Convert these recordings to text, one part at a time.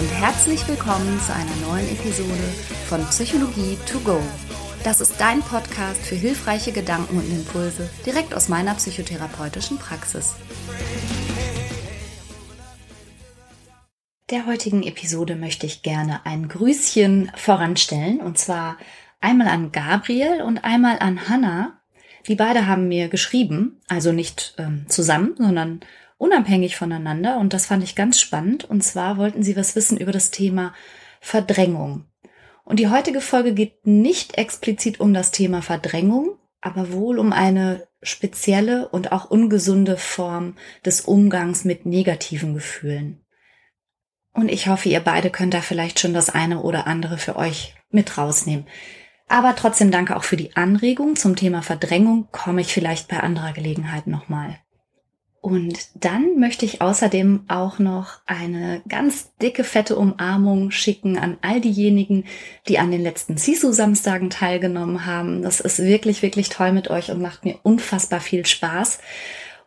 und herzlich willkommen zu einer neuen Episode von Psychologie to go. Das ist dein Podcast für hilfreiche Gedanken und Impulse direkt aus meiner psychotherapeutischen Praxis. Der heutigen Episode möchte ich gerne ein Grüßchen voranstellen und zwar einmal an Gabriel und einmal an Hannah. Die beide haben mir geschrieben, also nicht ähm, zusammen, sondern unabhängig voneinander und das fand ich ganz spannend. Und zwar wollten sie was wissen über das Thema Verdrängung. Und die heutige Folge geht nicht explizit um das Thema Verdrängung, aber wohl um eine spezielle und auch ungesunde Form des Umgangs mit negativen Gefühlen. Und ich hoffe, ihr beide könnt da vielleicht schon das eine oder andere für euch mit rausnehmen. Aber trotzdem danke auch für die Anregung zum Thema Verdrängung, komme ich vielleicht bei anderer Gelegenheit nochmal. Und dann möchte ich außerdem auch noch eine ganz dicke, fette Umarmung schicken an all diejenigen, die an den letzten Sisu-Samstagen teilgenommen haben. Das ist wirklich, wirklich toll mit euch und macht mir unfassbar viel Spaß.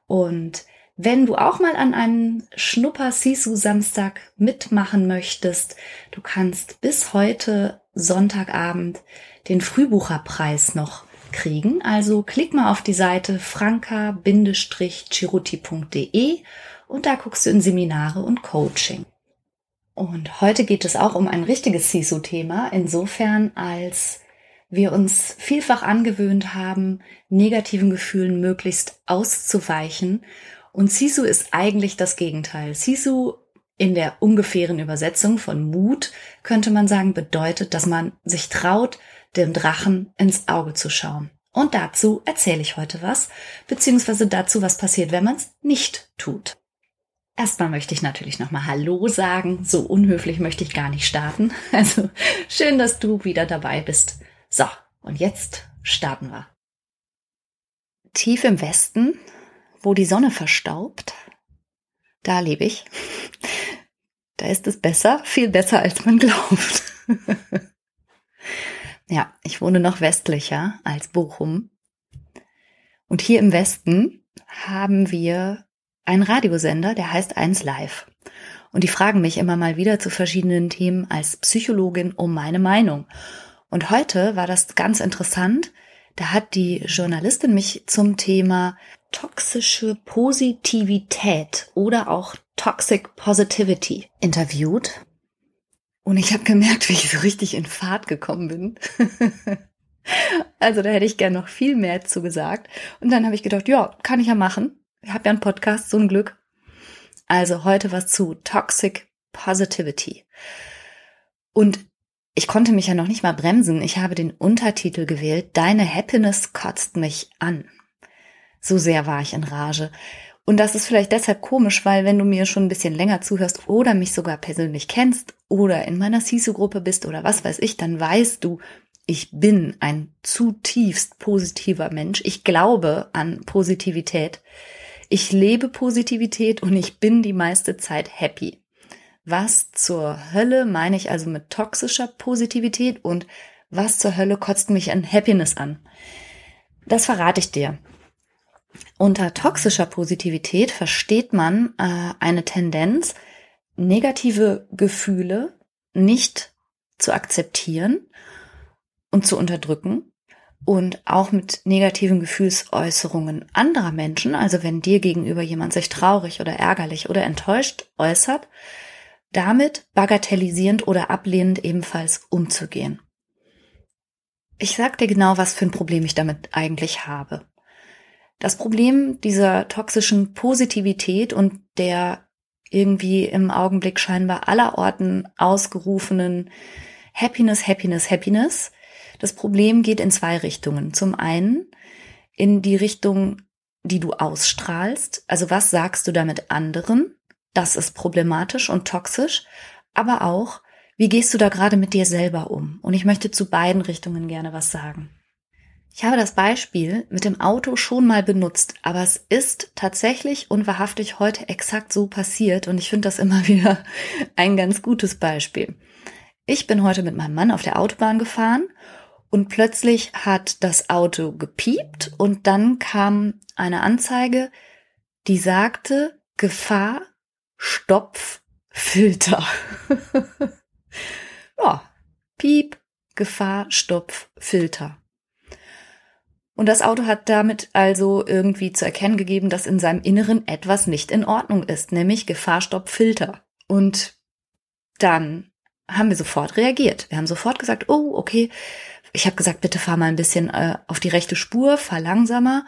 Und wenn du auch mal an einem Schnupper-Sisu-Samstag mitmachen möchtest, du kannst bis heute Sonntagabend den Frühbucherpreis noch kriegen. Also klick mal auf die Seite franka-chiruti.de und da guckst du in Seminare und Coaching. Und heute geht es auch um ein richtiges CISO-Thema, insofern als wir uns vielfach angewöhnt haben, negativen Gefühlen möglichst auszuweichen. Und Sisu ist eigentlich das Gegenteil. Sisu in der ungefähren Übersetzung von Mut könnte man sagen, bedeutet, dass man sich traut, dem Drachen ins Auge zu schauen. Und dazu erzähle ich heute was, beziehungsweise dazu, was passiert, wenn man es nicht tut. Erstmal möchte ich natürlich nochmal Hallo sagen. So unhöflich möchte ich gar nicht starten. Also schön, dass du wieder dabei bist. So, und jetzt starten wir. Tief im Westen, wo die Sonne verstaubt, da lebe ich. Da ist es besser, viel besser, als man glaubt. Ja, ich wohne noch westlicher als Bochum. Und hier im Westen haben wir einen Radiosender, der heißt 1 Live. Und die fragen mich immer mal wieder zu verschiedenen Themen als Psychologin um meine Meinung. Und heute war das ganz interessant. Da hat die Journalistin mich zum Thema toxische Positivität oder auch Toxic Positivity interviewt. Und ich habe gemerkt, wie ich so richtig in Fahrt gekommen bin. also da hätte ich gern noch viel mehr zu gesagt. Und dann habe ich gedacht, ja, kann ich ja machen. Ich habe ja einen Podcast, so ein Glück. Also heute was zu Toxic Positivity. Und ich konnte mich ja noch nicht mal bremsen. Ich habe den Untertitel gewählt, Deine Happiness kotzt mich an. So sehr war ich in Rage. Und das ist vielleicht deshalb komisch, weil wenn du mir schon ein bisschen länger zuhörst oder mich sogar persönlich kennst oder in meiner CISO-Gruppe bist oder was weiß ich, dann weißt du, ich bin ein zutiefst positiver Mensch. Ich glaube an Positivität. Ich lebe Positivität und ich bin die meiste Zeit happy. Was zur Hölle meine ich also mit toxischer Positivität und was zur Hölle kotzt mich an Happiness an? Das verrate ich dir. Unter toxischer Positivität versteht man äh, eine Tendenz, negative Gefühle nicht zu akzeptieren und zu unterdrücken und auch mit negativen Gefühlsäußerungen anderer Menschen, also wenn dir gegenüber jemand sich traurig oder ärgerlich oder enttäuscht äußert, damit bagatellisierend oder ablehnend ebenfalls umzugehen. Ich sag dir genau, was für ein Problem ich damit eigentlich habe. Das Problem dieser toxischen Positivität und der irgendwie im Augenblick scheinbar aller Orten ausgerufenen Happiness, Happiness, Happiness. Das Problem geht in zwei Richtungen. Zum einen in die Richtung, die du ausstrahlst. Also was sagst du damit anderen? Das ist problematisch und toxisch. Aber auch, wie gehst du da gerade mit dir selber um? Und ich möchte zu beiden Richtungen gerne was sagen. Ich habe das Beispiel mit dem Auto schon mal benutzt, aber es ist tatsächlich und wahrhaftig heute exakt so passiert und ich finde das immer wieder ein ganz gutes Beispiel. Ich bin heute mit meinem Mann auf der Autobahn gefahren und plötzlich hat das Auto gepiept und dann kam eine Anzeige, die sagte Gefahr, Stopf, Filter. ja, Piep, Gefahr, Stopf, Filter. Und das Auto hat damit also irgendwie zu erkennen gegeben, dass in seinem Inneren etwas nicht in Ordnung ist, nämlich Gefahrstopp Filter. Und dann haben wir sofort reagiert. Wir haben sofort gesagt, oh, okay. Ich habe gesagt, bitte fahr mal ein bisschen äh, auf die rechte Spur, fahr langsamer.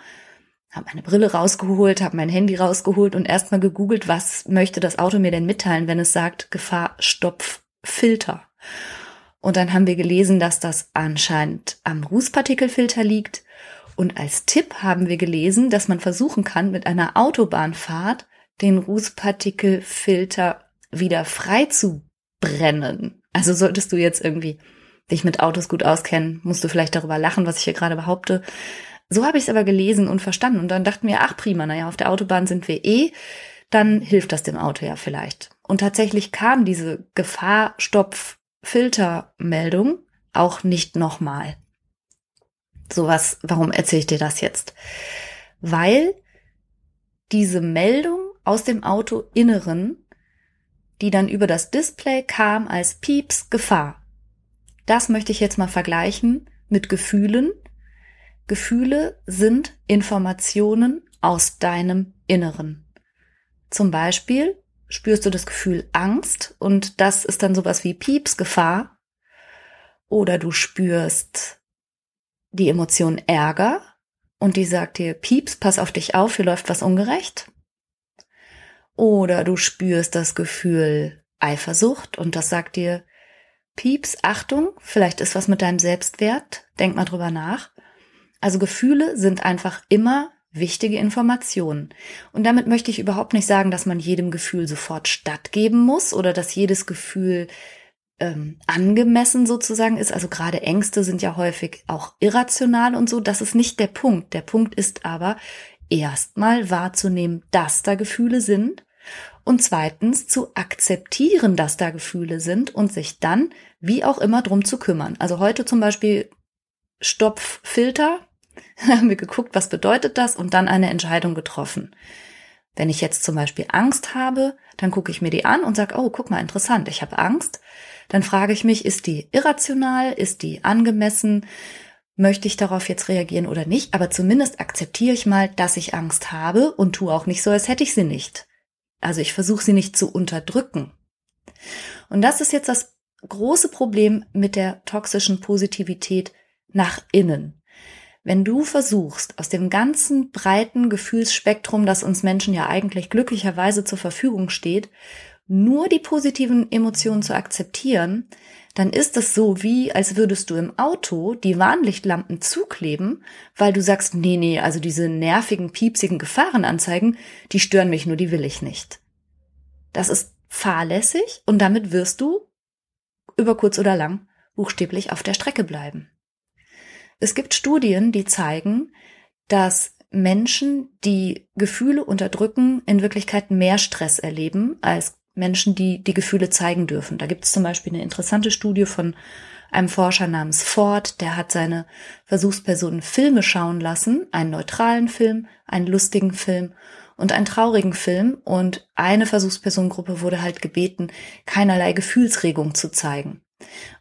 Habe meine Brille rausgeholt, habe mein Handy rausgeholt und erstmal gegoogelt, was möchte das Auto mir denn mitteilen, wenn es sagt Gefahr, Stopf, Filter. Und dann haben wir gelesen, dass das anscheinend am Rußpartikelfilter liegt. Und als Tipp haben wir gelesen, dass man versuchen kann, mit einer Autobahnfahrt den Rußpartikelfilter wieder frei zu brennen. Also solltest du jetzt irgendwie dich mit Autos gut auskennen, musst du vielleicht darüber lachen, was ich hier gerade behaupte. So habe ich es aber gelesen und verstanden. Und dann dachten wir, ach prima, naja, auf der Autobahn sind wir eh, dann hilft das dem Auto ja vielleicht. Und tatsächlich kam diese Gefahrstopf-Filtermeldung auch nicht nochmal. Sowas, warum erzähle ich dir das jetzt? Weil diese Meldung aus dem Autoinneren die dann über das Display kam als Pieps Gefahr. Das möchte ich jetzt mal vergleichen mit Gefühlen. Gefühle sind Informationen aus deinem Inneren. Zum Beispiel spürst du das Gefühl Angst und das ist dann sowas wie Pieps Gefahr. Oder du spürst die Emotion Ärger und die sagt dir, Pieps, pass auf dich auf, hier läuft was ungerecht. Oder du spürst das Gefühl Eifersucht und das sagt dir, Pieps, Achtung, vielleicht ist was mit deinem Selbstwert, denk mal drüber nach. Also Gefühle sind einfach immer wichtige Informationen. Und damit möchte ich überhaupt nicht sagen, dass man jedem Gefühl sofort stattgeben muss oder dass jedes Gefühl ähm, angemessen sozusagen ist. Also gerade Ängste sind ja häufig auch irrational und so. Das ist nicht der Punkt. Der Punkt ist aber, erstmal wahrzunehmen, dass da Gefühle sind und zweitens zu akzeptieren, dass da Gefühle sind und sich dann wie auch immer drum zu kümmern. Also heute zum Beispiel Stopffilter, haben wir geguckt, was bedeutet das und dann eine Entscheidung getroffen. Wenn ich jetzt zum Beispiel Angst habe, dann gucke ich mir die an und sage, oh, guck mal, interessant, ich habe Angst. Dann frage ich mich, ist die irrational, ist die angemessen, möchte ich darauf jetzt reagieren oder nicht, aber zumindest akzeptiere ich mal, dass ich Angst habe und tue auch nicht so, als hätte ich sie nicht. Also ich versuche sie nicht zu unterdrücken. Und das ist jetzt das große Problem mit der toxischen Positivität nach innen. Wenn du versuchst, aus dem ganzen breiten Gefühlsspektrum, das uns Menschen ja eigentlich glücklicherweise zur Verfügung steht, nur die positiven Emotionen zu akzeptieren, dann ist es so wie, als würdest du im Auto die Warnlichtlampen zukleben, weil du sagst, nee, nee, also diese nervigen, piepsigen Gefahrenanzeigen, die stören mich nur, die will ich nicht. Das ist fahrlässig und damit wirst du über kurz oder lang buchstäblich auf der Strecke bleiben. Es gibt Studien, die zeigen, dass Menschen, die Gefühle unterdrücken, in Wirklichkeit mehr Stress erleben als Menschen, die die Gefühle zeigen dürfen. Da gibt es zum Beispiel eine interessante Studie von einem Forscher namens Ford, der hat seine Versuchspersonen Filme schauen lassen, einen neutralen Film, einen lustigen Film und einen traurigen Film. Und eine Versuchspersonengruppe wurde halt gebeten, keinerlei Gefühlsregung zu zeigen.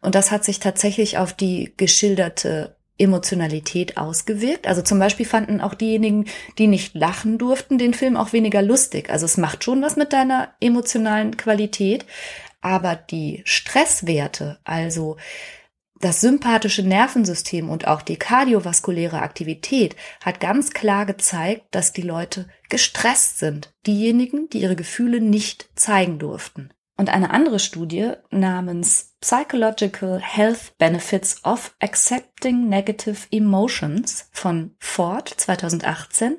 Und das hat sich tatsächlich auf die geschilderte Emotionalität ausgewirkt. Also zum Beispiel fanden auch diejenigen, die nicht lachen durften, den Film auch weniger lustig. Also es macht schon was mit deiner emotionalen Qualität. Aber die Stresswerte, also das sympathische Nervensystem und auch die kardiovaskuläre Aktivität hat ganz klar gezeigt, dass die Leute gestresst sind. Diejenigen, die ihre Gefühle nicht zeigen durften. Und eine andere Studie namens Psychological Health Benefits of Accepting Negative Emotions von Ford 2018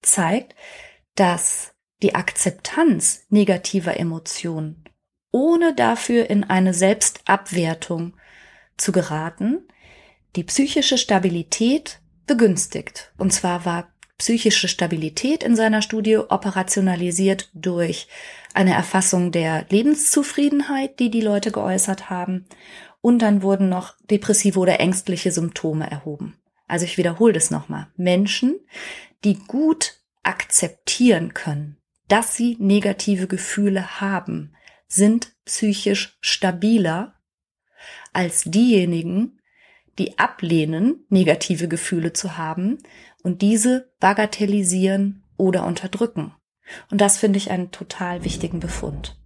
zeigt, dass die Akzeptanz negativer Emotionen, ohne dafür in eine Selbstabwertung zu geraten, die psychische Stabilität begünstigt. Und zwar war psychische Stabilität in seiner Studie operationalisiert durch eine Erfassung der Lebenszufriedenheit, die die Leute geäußert haben. Und dann wurden noch depressive oder ängstliche Symptome erhoben. Also ich wiederhole das nochmal. Menschen, die gut akzeptieren können, dass sie negative Gefühle haben, sind psychisch stabiler als diejenigen, die ablehnen, negative Gefühle zu haben und diese bagatellisieren oder unterdrücken. Und das finde ich einen total wichtigen Befund.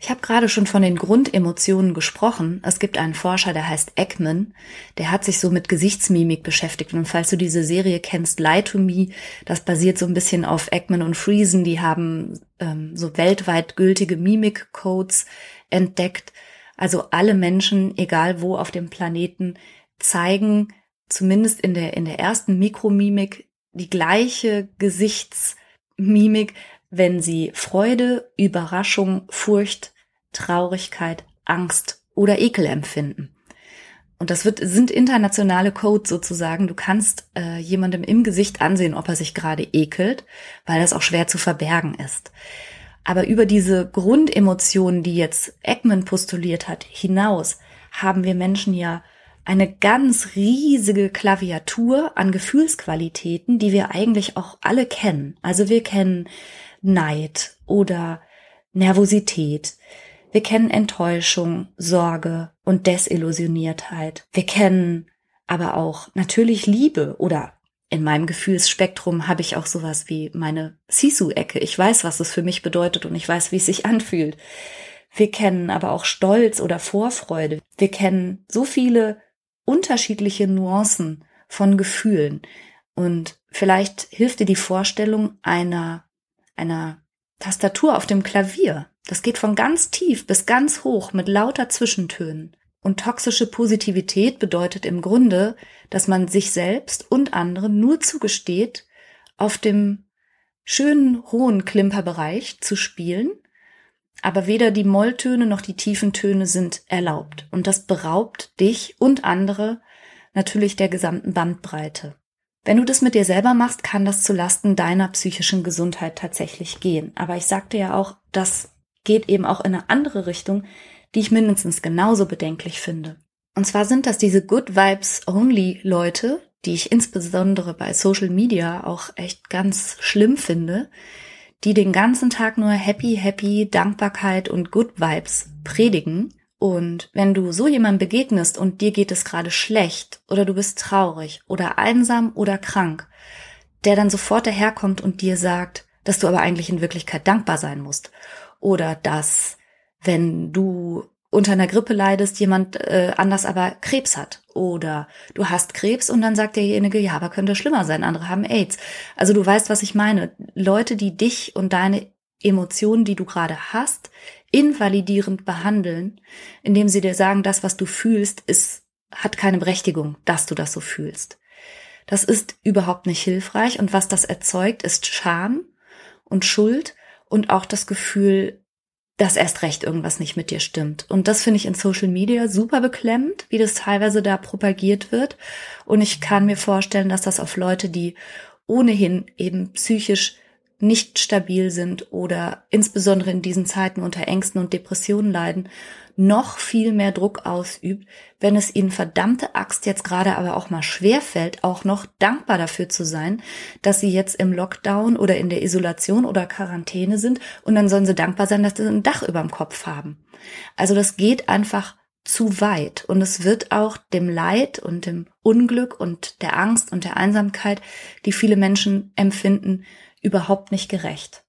Ich habe gerade schon von den Grundemotionen gesprochen. Es gibt einen Forscher, der heißt Ekman, der hat sich so mit Gesichtsmimik beschäftigt. Und falls du diese Serie kennst, Lie to Me, das basiert so ein bisschen auf Ekman und Friesen. Die haben ähm, so weltweit gültige Mimikcodes entdeckt. Also alle Menschen, egal wo auf dem Planeten, zeigen zumindest in der, in der ersten Mikromimik die gleiche Gesichtsmimik, wenn sie Freude, Überraschung, Furcht, Traurigkeit, Angst oder Ekel empfinden. Und das wird, sind internationale Codes sozusagen. Du kannst äh, jemandem im Gesicht ansehen, ob er sich gerade ekelt, weil das auch schwer zu verbergen ist. Aber über diese Grundemotionen, die jetzt Ekman postuliert hat, hinaus, haben wir Menschen ja eine ganz riesige Klaviatur an Gefühlsqualitäten, die wir eigentlich auch alle kennen. Also wir kennen Neid oder Nervosität. Wir kennen Enttäuschung, Sorge und Desillusioniertheit. Wir kennen aber auch natürlich Liebe oder in meinem Gefühlsspektrum habe ich auch sowas wie meine Sisu-Ecke. Ich weiß, was es für mich bedeutet und ich weiß, wie es sich anfühlt. Wir kennen aber auch Stolz oder Vorfreude. Wir kennen so viele unterschiedliche Nuancen von Gefühlen. Und vielleicht hilft dir die Vorstellung einer einer Tastatur auf dem Klavier. Das geht von ganz tief bis ganz hoch mit lauter Zwischentönen. Und toxische Positivität bedeutet im Grunde, dass man sich selbst und anderen nur zugesteht, auf dem schönen hohen Klimperbereich zu spielen, aber weder die Molltöne noch die tiefen Töne sind erlaubt. Und das beraubt dich und andere natürlich der gesamten Bandbreite. Wenn du das mit dir selber machst, kann das zu Lasten deiner psychischen Gesundheit tatsächlich gehen. Aber ich sagte ja auch, das geht eben auch in eine andere Richtung, die ich mindestens genauso bedenklich finde. Und zwar sind das diese Good Vibes Only Leute, die ich insbesondere bei Social Media auch echt ganz schlimm finde, die den ganzen Tag nur Happy, Happy, Dankbarkeit und Good Vibes predigen und wenn du so jemandem begegnest und dir geht es gerade schlecht oder du bist traurig oder einsam oder krank, der dann sofort daherkommt und dir sagt, dass du aber eigentlich in Wirklichkeit dankbar sein musst. Oder dass, wenn du unter einer Grippe leidest, jemand äh, anders aber Krebs hat. Oder du hast Krebs und dann sagt derjenige, ja, aber könnte schlimmer sein, andere haben AIDS. Also du weißt, was ich meine. Leute, die dich und deine Emotionen, die du gerade hast, invalidierend behandeln, indem sie dir sagen, das, was du fühlst, ist, hat keine Berechtigung, dass du das so fühlst. Das ist überhaupt nicht hilfreich und was das erzeugt, ist Scham und Schuld und auch das Gefühl, dass erst recht irgendwas nicht mit dir stimmt. Und das finde ich in Social Media super beklemmend, wie das teilweise da propagiert wird. Und ich kann mir vorstellen, dass das auf Leute, die ohnehin eben psychisch nicht stabil sind oder insbesondere in diesen Zeiten unter Ängsten und Depressionen leiden, noch viel mehr Druck ausübt, wenn es ihnen verdammte Axt jetzt gerade aber auch mal schwer fällt, auch noch dankbar dafür zu sein, dass sie jetzt im Lockdown oder in der Isolation oder Quarantäne sind und dann sollen sie dankbar sein, dass sie ein Dach über dem Kopf haben. Also das geht einfach zu weit und es wird auch dem Leid und dem Unglück und der Angst und der Einsamkeit, die viele Menschen empfinden, überhaupt nicht gerecht.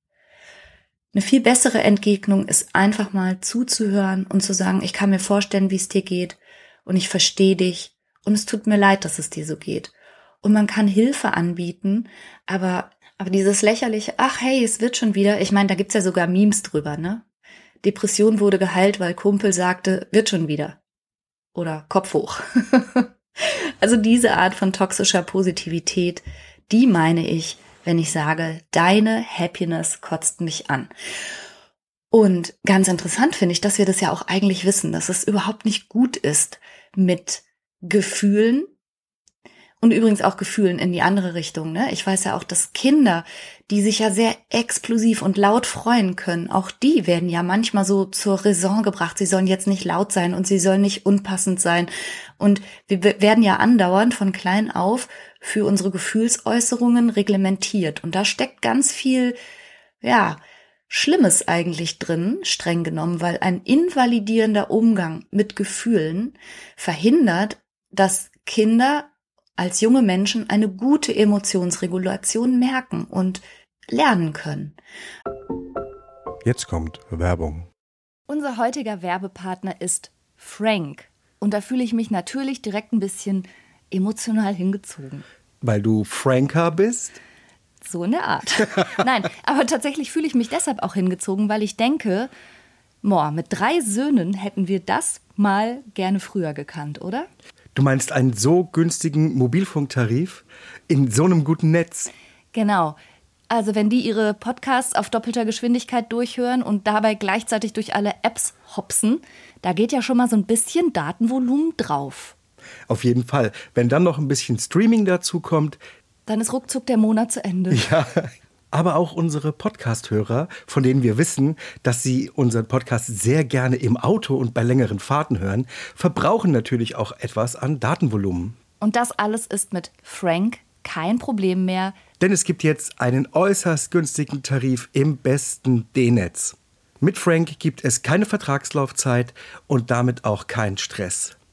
Eine viel bessere Entgegnung ist einfach mal zuzuhören und zu sagen, ich kann mir vorstellen, wie es dir geht und ich verstehe dich und es tut mir leid, dass es dir so geht. Und man kann Hilfe anbieten, aber, aber dieses lächerliche, ach hey, es wird schon wieder, ich meine, da gibt's ja sogar Memes drüber, ne? Depression wurde geheilt, weil Kumpel sagte, wird schon wieder. Oder Kopf hoch. also diese Art von toxischer Positivität, die meine ich, wenn ich sage, deine Happiness kotzt mich an. Und ganz interessant finde ich, dass wir das ja auch eigentlich wissen, dass es überhaupt nicht gut ist, mit Gefühlen und übrigens auch Gefühlen in die andere Richtung. Ne? Ich weiß ja auch, dass Kinder, die sich ja sehr explosiv und laut freuen können, auch die werden ja manchmal so zur Raison gebracht. Sie sollen jetzt nicht laut sein und sie sollen nicht unpassend sein. Und wir werden ja andauernd von klein auf für unsere Gefühlsäußerungen reglementiert. Und da steckt ganz viel, ja, Schlimmes eigentlich drin, streng genommen, weil ein invalidierender Umgang mit Gefühlen verhindert, dass Kinder als junge Menschen eine gute Emotionsregulation merken und lernen können. Jetzt kommt Werbung. Unser heutiger Werbepartner ist Frank. Und da fühle ich mich natürlich direkt ein bisschen emotional hingezogen. Weil du Franker bist? So in der Art. Nein, aber tatsächlich fühle ich mich deshalb auch hingezogen, weil ich denke, boah, mit drei Söhnen hätten wir das mal gerne früher gekannt, oder? Du meinst einen so günstigen Mobilfunktarif in so einem guten Netz? Genau. Also wenn die ihre Podcasts auf doppelter Geschwindigkeit durchhören und dabei gleichzeitig durch alle Apps hopsen, da geht ja schon mal so ein bisschen Datenvolumen drauf. Auf jeden Fall. Wenn dann noch ein bisschen Streaming dazu kommt, dann ist ruckzuck der Monat zu Ende. Ja. Aber auch unsere Podcast-Hörer, von denen wir wissen, dass sie unseren Podcast sehr gerne im Auto und bei längeren Fahrten hören, verbrauchen natürlich auch etwas an Datenvolumen. Und das alles ist mit Frank kein Problem mehr. Denn es gibt jetzt einen äußerst günstigen Tarif im besten D-Netz. Mit Frank gibt es keine Vertragslaufzeit und damit auch keinen Stress.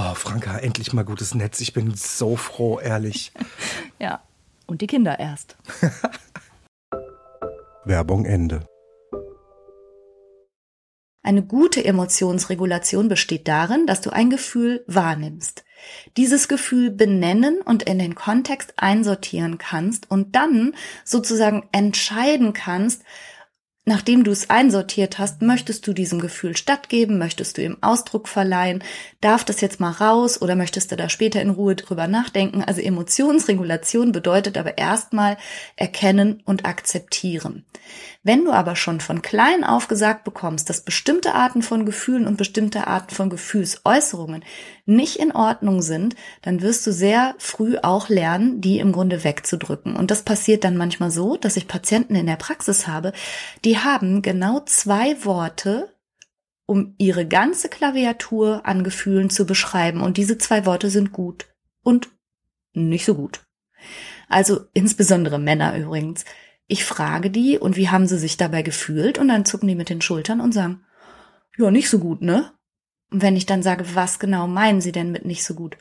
Oh, Franka, endlich mal gutes Netz. Ich bin so froh, ehrlich. ja, und die Kinder erst. Werbung Ende. Eine gute Emotionsregulation besteht darin, dass du ein Gefühl wahrnimmst, dieses Gefühl benennen und in den Kontext einsortieren kannst und dann sozusagen entscheiden kannst, Nachdem du es einsortiert hast, möchtest du diesem Gefühl stattgeben, möchtest du ihm Ausdruck verleihen, darf das jetzt mal raus oder möchtest du da später in Ruhe drüber nachdenken? Also Emotionsregulation bedeutet aber erstmal erkennen und akzeptieren. Wenn du aber schon von klein auf gesagt bekommst, dass bestimmte Arten von Gefühlen und bestimmte Arten von Gefühlsäußerungen nicht in Ordnung sind, dann wirst du sehr früh auch lernen, die im Grunde wegzudrücken. Und das passiert dann manchmal so, dass ich Patienten in der Praxis habe, die haben genau zwei Worte, um ihre ganze Klaviatur an Gefühlen zu beschreiben. Und diese zwei Worte sind gut und nicht so gut. Also insbesondere Männer übrigens. Ich frage die und wie haben sie sich dabei gefühlt und dann zucken die mit den Schultern und sagen, ja, nicht so gut, ne? Und wenn ich dann sage, was genau meinen sie denn mit nicht so gut?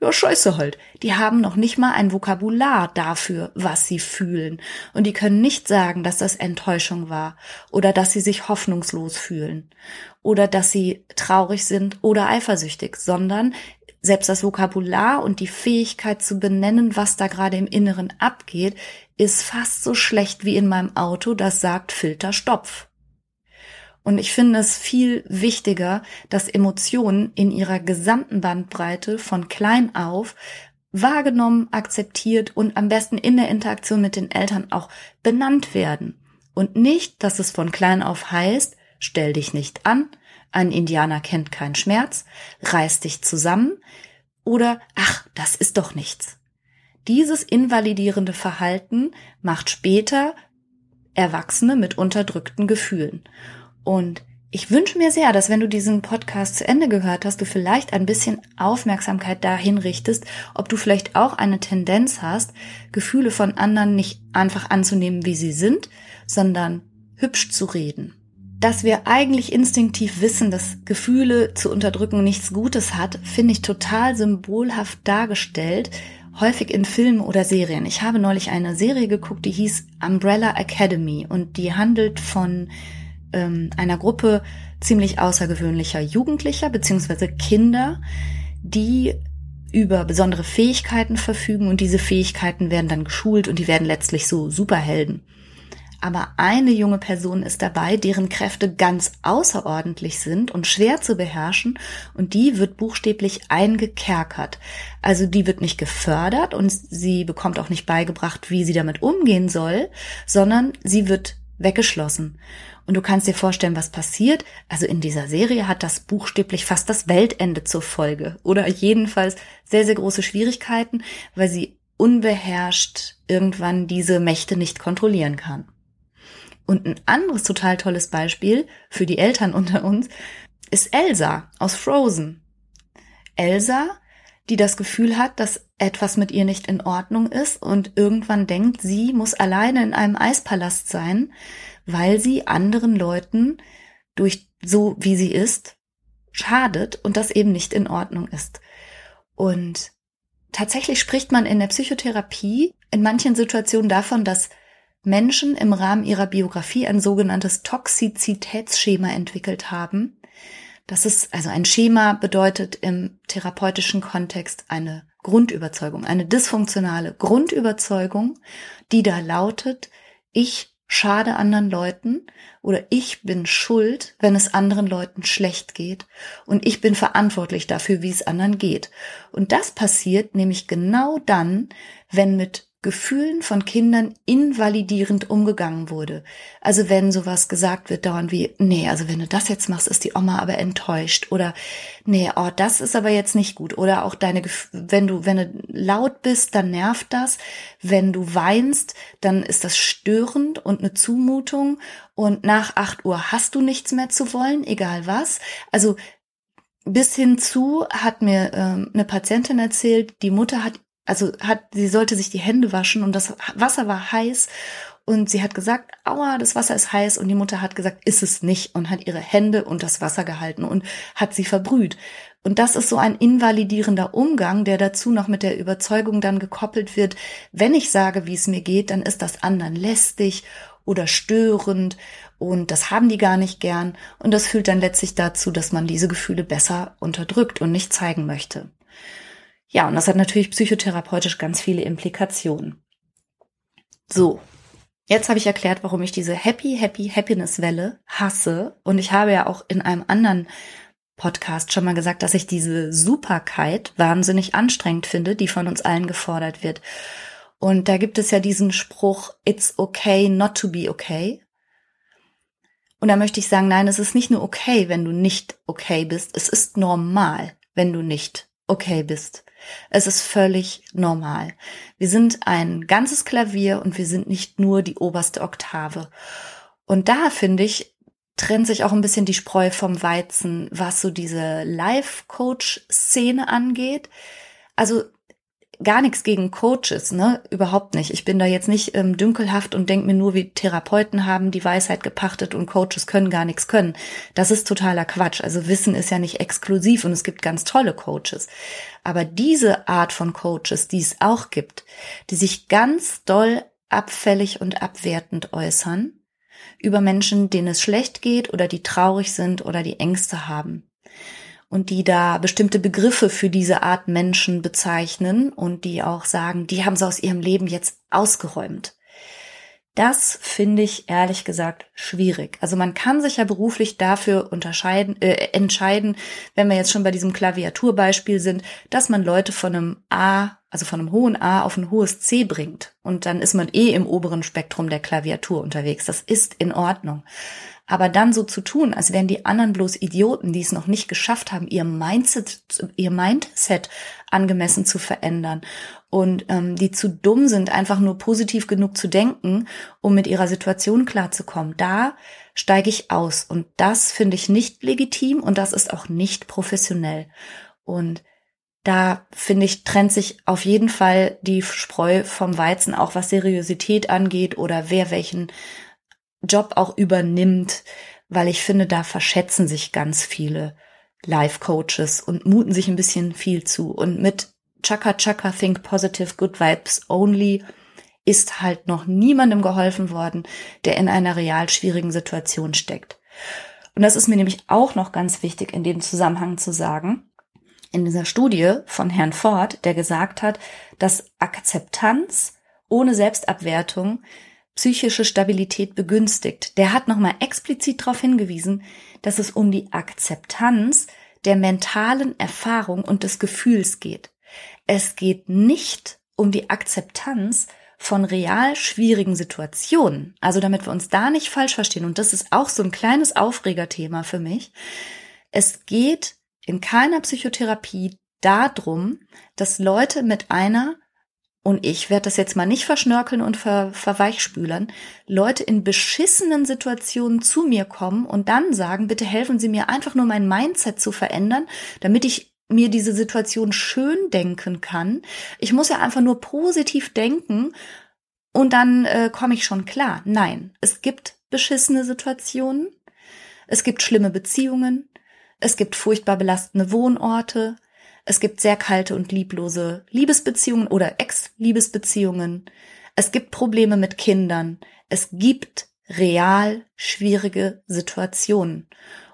Ja, scheiße halt. Die haben noch nicht mal ein Vokabular dafür, was sie fühlen. Und die können nicht sagen, dass das Enttäuschung war oder dass sie sich hoffnungslos fühlen oder dass sie traurig sind oder eifersüchtig, sondern selbst das Vokabular und die Fähigkeit zu benennen, was da gerade im Inneren abgeht, ist fast so schlecht wie in meinem Auto, das sagt Filter Stopf. Und ich finde es viel wichtiger, dass Emotionen in ihrer gesamten Bandbreite von klein auf wahrgenommen, akzeptiert und am besten in der Interaktion mit den Eltern auch benannt werden. Und nicht, dass es von klein auf heißt, stell dich nicht an, ein Indianer kennt keinen Schmerz, reiß dich zusammen oder ach, das ist doch nichts. Dieses invalidierende Verhalten macht später Erwachsene mit unterdrückten Gefühlen. Und ich wünsche mir sehr, dass wenn du diesen Podcast zu Ende gehört hast, du vielleicht ein bisschen Aufmerksamkeit dahin richtest, ob du vielleicht auch eine Tendenz hast, Gefühle von anderen nicht einfach anzunehmen, wie sie sind, sondern hübsch zu reden. Dass wir eigentlich instinktiv wissen, dass Gefühle zu unterdrücken nichts Gutes hat, finde ich total symbolhaft dargestellt, häufig in Filmen oder Serien. Ich habe neulich eine Serie geguckt, die hieß Umbrella Academy und die handelt von ähm, einer Gruppe ziemlich außergewöhnlicher Jugendlicher beziehungsweise Kinder, die über besondere Fähigkeiten verfügen und diese Fähigkeiten werden dann geschult und die werden letztlich so Superhelden. Aber eine junge Person ist dabei, deren Kräfte ganz außerordentlich sind und schwer zu beherrschen und die wird buchstäblich eingekerkert. Also die wird nicht gefördert und sie bekommt auch nicht beigebracht, wie sie damit umgehen soll, sondern sie wird weggeschlossen. Und du kannst dir vorstellen, was passiert. Also in dieser Serie hat das buchstäblich fast das Weltende zur Folge. Oder jedenfalls sehr, sehr große Schwierigkeiten, weil sie unbeherrscht irgendwann diese Mächte nicht kontrollieren kann. Und ein anderes total tolles Beispiel für die Eltern unter uns ist Elsa aus Frozen. Elsa, die das Gefühl hat, dass etwas mit ihr nicht in Ordnung ist und irgendwann denkt, sie muss alleine in einem Eispalast sein, weil sie anderen Leuten durch so wie sie ist schadet und das eben nicht in Ordnung ist. Und tatsächlich spricht man in der Psychotherapie in manchen Situationen davon, dass Menschen im Rahmen ihrer Biografie ein sogenanntes Toxizitätsschema entwickelt haben. Das ist also ein Schema bedeutet im therapeutischen Kontext eine Grundüberzeugung, eine dysfunktionale Grundüberzeugung, die da lautet, ich schade anderen Leuten oder ich bin schuld, wenn es anderen Leuten schlecht geht und ich bin verantwortlich dafür, wie es anderen geht. Und das passiert nämlich genau dann, wenn mit Gefühlen von Kindern invalidierend umgegangen wurde. Also wenn sowas gesagt wird dauernd wie, nee, also wenn du das jetzt machst, ist die Oma aber enttäuscht oder nee, oh, das ist aber jetzt nicht gut oder auch deine, wenn du, wenn du laut bist, dann nervt das. Wenn du weinst, dann ist das störend und eine Zumutung und nach acht Uhr hast du nichts mehr zu wollen, egal was. Also bis hin zu hat mir ähm, eine Patientin erzählt, die Mutter hat also hat, sie sollte sich die Hände waschen und das Wasser war heiß und sie hat gesagt, aua, das Wasser ist heiß und die Mutter hat gesagt, ist es nicht und hat ihre Hände und das Wasser gehalten und hat sie verbrüht. Und das ist so ein invalidierender Umgang, der dazu noch mit der Überzeugung dann gekoppelt wird, wenn ich sage, wie es mir geht, dann ist das anderen lästig oder störend und das haben die gar nicht gern und das führt dann letztlich dazu, dass man diese Gefühle besser unterdrückt und nicht zeigen möchte. Ja, und das hat natürlich psychotherapeutisch ganz viele Implikationen. So, jetzt habe ich erklärt, warum ich diese Happy, Happy, Happiness-Welle hasse. Und ich habe ja auch in einem anderen Podcast schon mal gesagt, dass ich diese Superkeit wahnsinnig anstrengend finde, die von uns allen gefordert wird. Und da gibt es ja diesen Spruch, it's okay not to be okay. Und da möchte ich sagen, nein, es ist nicht nur okay, wenn du nicht okay bist. Es ist normal, wenn du nicht okay bist. Es ist völlig normal. Wir sind ein ganzes Klavier und wir sind nicht nur die oberste Oktave. Und da finde ich, trennt sich auch ein bisschen die Spreu vom Weizen, was so diese Life-Coach-Szene angeht. Also gar nichts gegen Coaches, ne? Überhaupt nicht. Ich bin da jetzt nicht ähm, dünkelhaft und denke mir nur, wie Therapeuten haben die Weisheit gepachtet und Coaches können gar nichts können. Das ist totaler Quatsch. Also Wissen ist ja nicht exklusiv und es gibt ganz tolle Coaches. Aber diese Art von Coaches, die es auch gibt, die sich ganz doll abfällig und abwertend äußern, über Menschen, denen es schlecht geht oder die traurig sind oder die Ängste haben und die da bestimmte Begriffe für diese Art Menschen bezeichnen und die auch sagen, die haben sie aus ihrem Leben jetzt ausgeräumt. Das finde ich ehrlich gesagt schwierig. Also man kann sich ja beruflich dafür unterscheiden, äh, entscheiden, wenn wir jetzt schon bei diesem Klaviaturbeispiel sind, dass man Leute von einem A also von einem hohen A auf ein hohes C bringt und dann ist man eh im oberen Spektrum der Klaviatur unterwegs. Das ist in Ordnung. Aber dann so zu tun, als wären die anderen bloß Idioten, die es noch nicht geschafft haben, ihr Mindset, ihr Mindset angemessen zu verändern und ähm, die zu dumm sind, einfach nur positiv genug zu denken, um mit ihrer Situation klarzukommen. Da steige ich aus und das finde ich nicht legitim und das ist auch nicht professionell. Und da finde ich, trennt sich auf jeden Fall die Spreu vom Weizen, auch was Seriosität angeht oder wer welchen Job auch übernimmt, weil ich finde, da verschätzen sich ganz viele Life-Coaches und muten sich ein bisschen viel zu. Und mit Chaka Chaka Think Positive Good Vibes Only ist halt noch niemandem geholfen worden, der in einer real schwierigen Situation steckt. Und das ist mir nämlich auch noch ganz wichtig in dem Zusammenhang zu sagen. In dieser Studie von Herrn Ford, der gesagt hat, dass Akzeptanz ohne Selbstabwertung psychische Stabilität begünstigt. Der hat nochmal explizit darauf hingewiesen, dass es um die Akzeptanz der mentalen Erfahrung und des Gefühls geht. Es geht nicht um die Akzeptanz von real schwierigen Situationen. Also damit wir uns da nicht falsch verstehen, und das ist auch so ein kleines Aufregerthema für mich. Es geht in keiner Psychotherapie darum, dass Leute mit einer und ich werde das jetzt mal nicht verschnörkeln und ver verweichspülern, Leute in beschissenen Situationen zu mir kommen und dann sagen, bitte helfen Sie mir einfach nur mein Mindset zu verändern, damit ich mir diese Situation schön denken kann. Ich muss ja einfach nur positiv denken und dann äh, komme ich schon klar. Nein, es gibt beschissene Situationen, es gibt schlimme Beziehungen, es gibt furchtbar belastende Wohnorte, es gibt sehr kalte und lieblose Liebesbeziehungen oder Ex-Liebesbeziehungen. Es gibt Probleme mit Kindern. Es gibt real schwierige Situationen.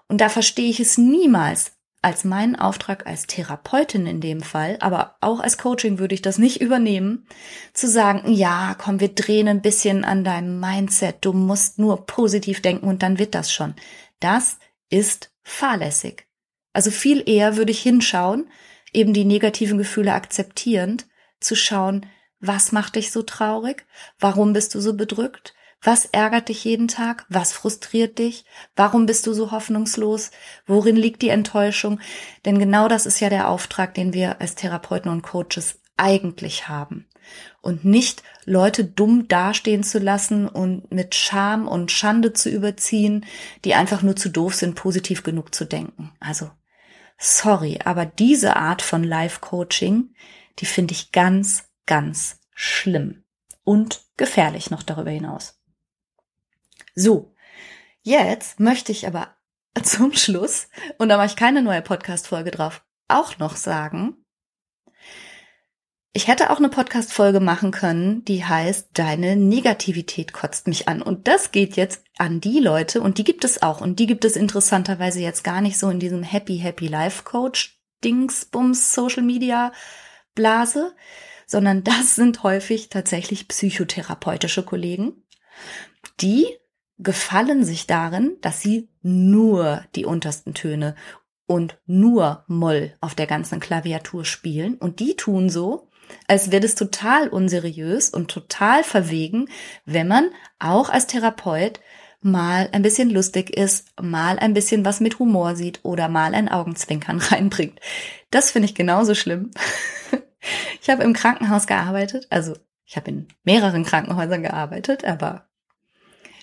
Und da verstehe ich es niemals als meinen Auftrag als Therapeutin in dem Fall, aber auch als Coaching würde ich das nicht übernehmen, zu sagen, ja, komm, wir drehen ein bisschen an deinem Mindset, du musst nur positiv denken und dann wird das schon. Das ist fahrlässig. Also viel eher würde ich hinschauen, eben die negativen Gefühle akzeptierend, zu schauen, was macht dich so traurig? Warum bist du so bedrückt? Was ärgert dich jeden Tag? Was frustriert dich? Warum bist du so hoffnungslos? Worin liegt die Enttäuschung? Denn genau das ist ja der Auftrag, den wir als Therapeuten und Coaches eigentlich haben. Und nicht Leute dumm dastehen zu lassen und mit Scham und Schande zu überziehen, die einfach nur zu doof sind, positiv genug zu denken. Also sorry, aber diese Art von Life-Coaching, die finde ich ganz, ganz schlimm und gefährlich noch darüber hinaus. So, jetzt möchte ich aber zum Schluss, und da mache ich keine neue Podcast-Folge drauf, auch noch sagen, ich hätte auch eine Podcast-Folge machen können, die heißt Deine Negativität kotzt mich an. Und das geht jetzt an die Leute, und die gibt es auch. Und die gibt es interessanterweise jetzt gar nicht so in diesem Happy, Happy Life Coach Dingsbums Social Media Blase, sondern das sind häufig tatsächlich psychotherapeutische Kollegen, die gefallen sich darin, dass sie nur die untersten Töne und nur Moll auf der ganzen Klaviatur spielen. Und die tun so, als wäre das total unseriös und total verwegen, wenn man auch als Therapeut mal ein bisschen lustig ist, mal ein bisschen was mit Humor sieht oder mal ein Augenzwinkern reinbringt. Das finde ich genauso schlimm. Ich habe im Krankenhaus gearbeitet, also ich habe in mehreren Krankenhäusern gearbeitet, aber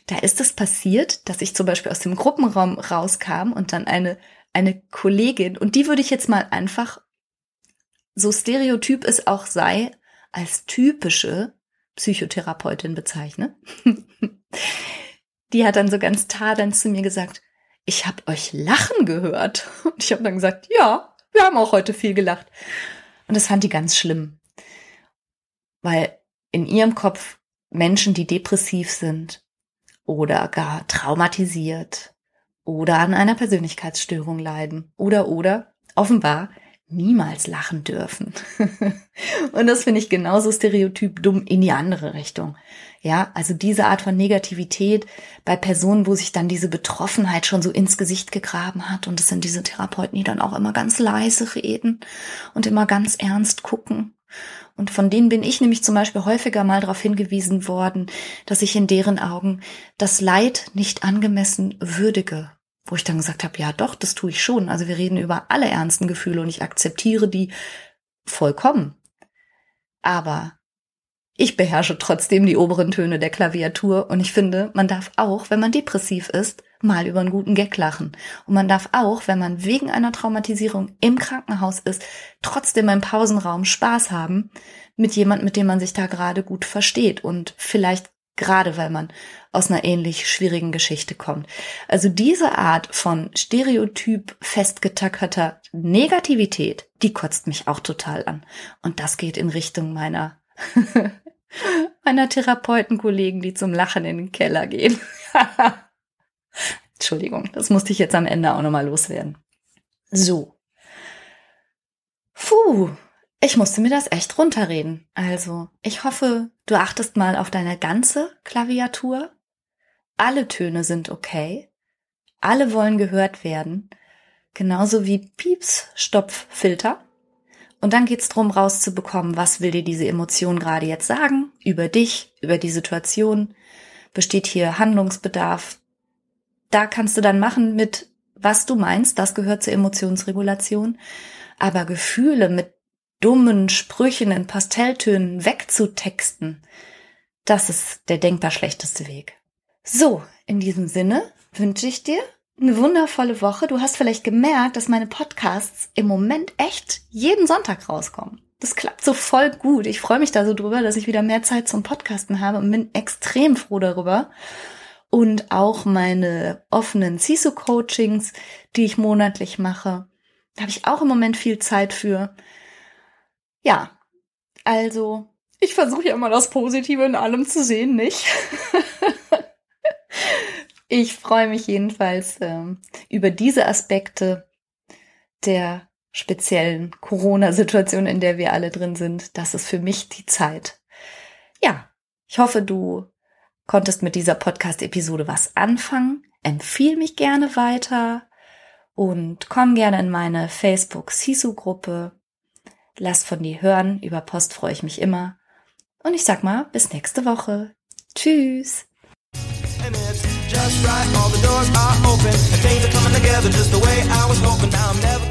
da ist es passiert, dass ich zum Beispiel aus dem Gruppenraum rauskam und dann eine, eine Kollegin, und die würde ich jetzt mal einfach so stereotyp es auch sei, als typische Psychotherapeutin bezeichne. Die hat dann so ganz tadelnd zu mir gesagt, ich habe euch lachen gehört. Und ich habe dann gesagt, ja, wir haben auch heute viel gelacht. Und das fand die ganz schlimm. Weil in ihrem Kopf Menschen, die depressiv sind oder gar traumatisiert oder an einer Persönlichkeitsstörung leiden oder oder offenbar niemals lachen dürfen. und das finde ich genauso stereotyp dumm in die andere Richtung. Ja, also diese Art von Negativität bei Personen, wo sich dann diese Betroffenheit schon so ins Gesicht gegraben hat. Und es sind diese Therapeuten, die dann auch immer ganz leise reden und immer ganz ernst gucken Und von denen bin ich nämlich zum Beispiel häufiger mal darauf hingewiesen worden, dass ich in deren Augen das Leid nicht angemessen würdige. Wo ich dann gesagt habe, ja doch, das tue ich schon. Also wir reden über alle ernsten Gefühle und ich akzeptiere die vollkommen. Aber ich beherrsche trotzdem die oberen Töne der Klaviatur und ich finde, man darf auch, wenn man depressiv ist, mal über einen guten Gag lachen. Und man darf auch, wenn man wegen einer Traumatisierung im Krankenhaus ist, trotzdem im Pausenraum Spaß haben mit jemand, mit dem man sich da gerade gut versteht und vielleicht gerade weil man aus einer ähnlich schwierigen Geschichte kommt. Also diese Art von Stereotyp festgetackerter Negativität, die kotzt mich auch total an. Und das geht in Richtung meiner meiner Therapeutenkollegen, die zum Lachen in den Keller gehen. Entschuldigung, das musste ich jetzt am Ende auch nochmal loswerden. So. Puh, ich musste mir das echt runterreden. Also, ich hoffe, du achtest mal auf deine ganze Klaviatur. Alle Töne sind okay. Alle wollen gehört werden. Genauso wie Pieps Stopffilter. Und dann geht's drum rauszubekommen, was will dir diese Emotion gerade jetzt sagen? Über dich, über die Situation. Besteht hier Handlungsbedarf? Da kannst du dann machen mit, was du meinst. Das gehört zur Emotionsregulation. Aber Gefühle mit dummen Sprüchen in Pastelltönen wegzutexten, das ist der denkbar schlechteste Weg. So, in diesem Sinne wünsche ich dir eine wundervolle Woche. Du hast vielleicht gemerkt, dass meine Podcasts im Moment echt jeden Sonntag rauskommen. Das klappt so voll gut. Ich freue mich da so drüber, dass ich wieder mehr Zeit zum Podcasten habe und bin extrem froh darüber. Und auch meine offenen CISO-Coachings, die ich monatlich mache, da habe ich auch im Moment viel Zeit für. Ja, also ich versuche ja immer das Positive in allem zu sehen, nicht? Ich freue mich jedenfalls ähm, über diese Aspekte der speziellen Corona-Situation, in der wir alle drin sind. Das ist für mich die Zeit. Ja, ich hoffe, du konntest mit dieser Podcast-Episode was anfangen. Empfiehl mich gerne weiter und komm gerne in meine Facebook-Sisu-Gruppe. Lass von dir hören. Über Post freue ich mich immer. Und ich sag mal, bis nächste Woche. Tschüss. All the doors are open, and things are coming together just the way I was hoping. Now I'm never.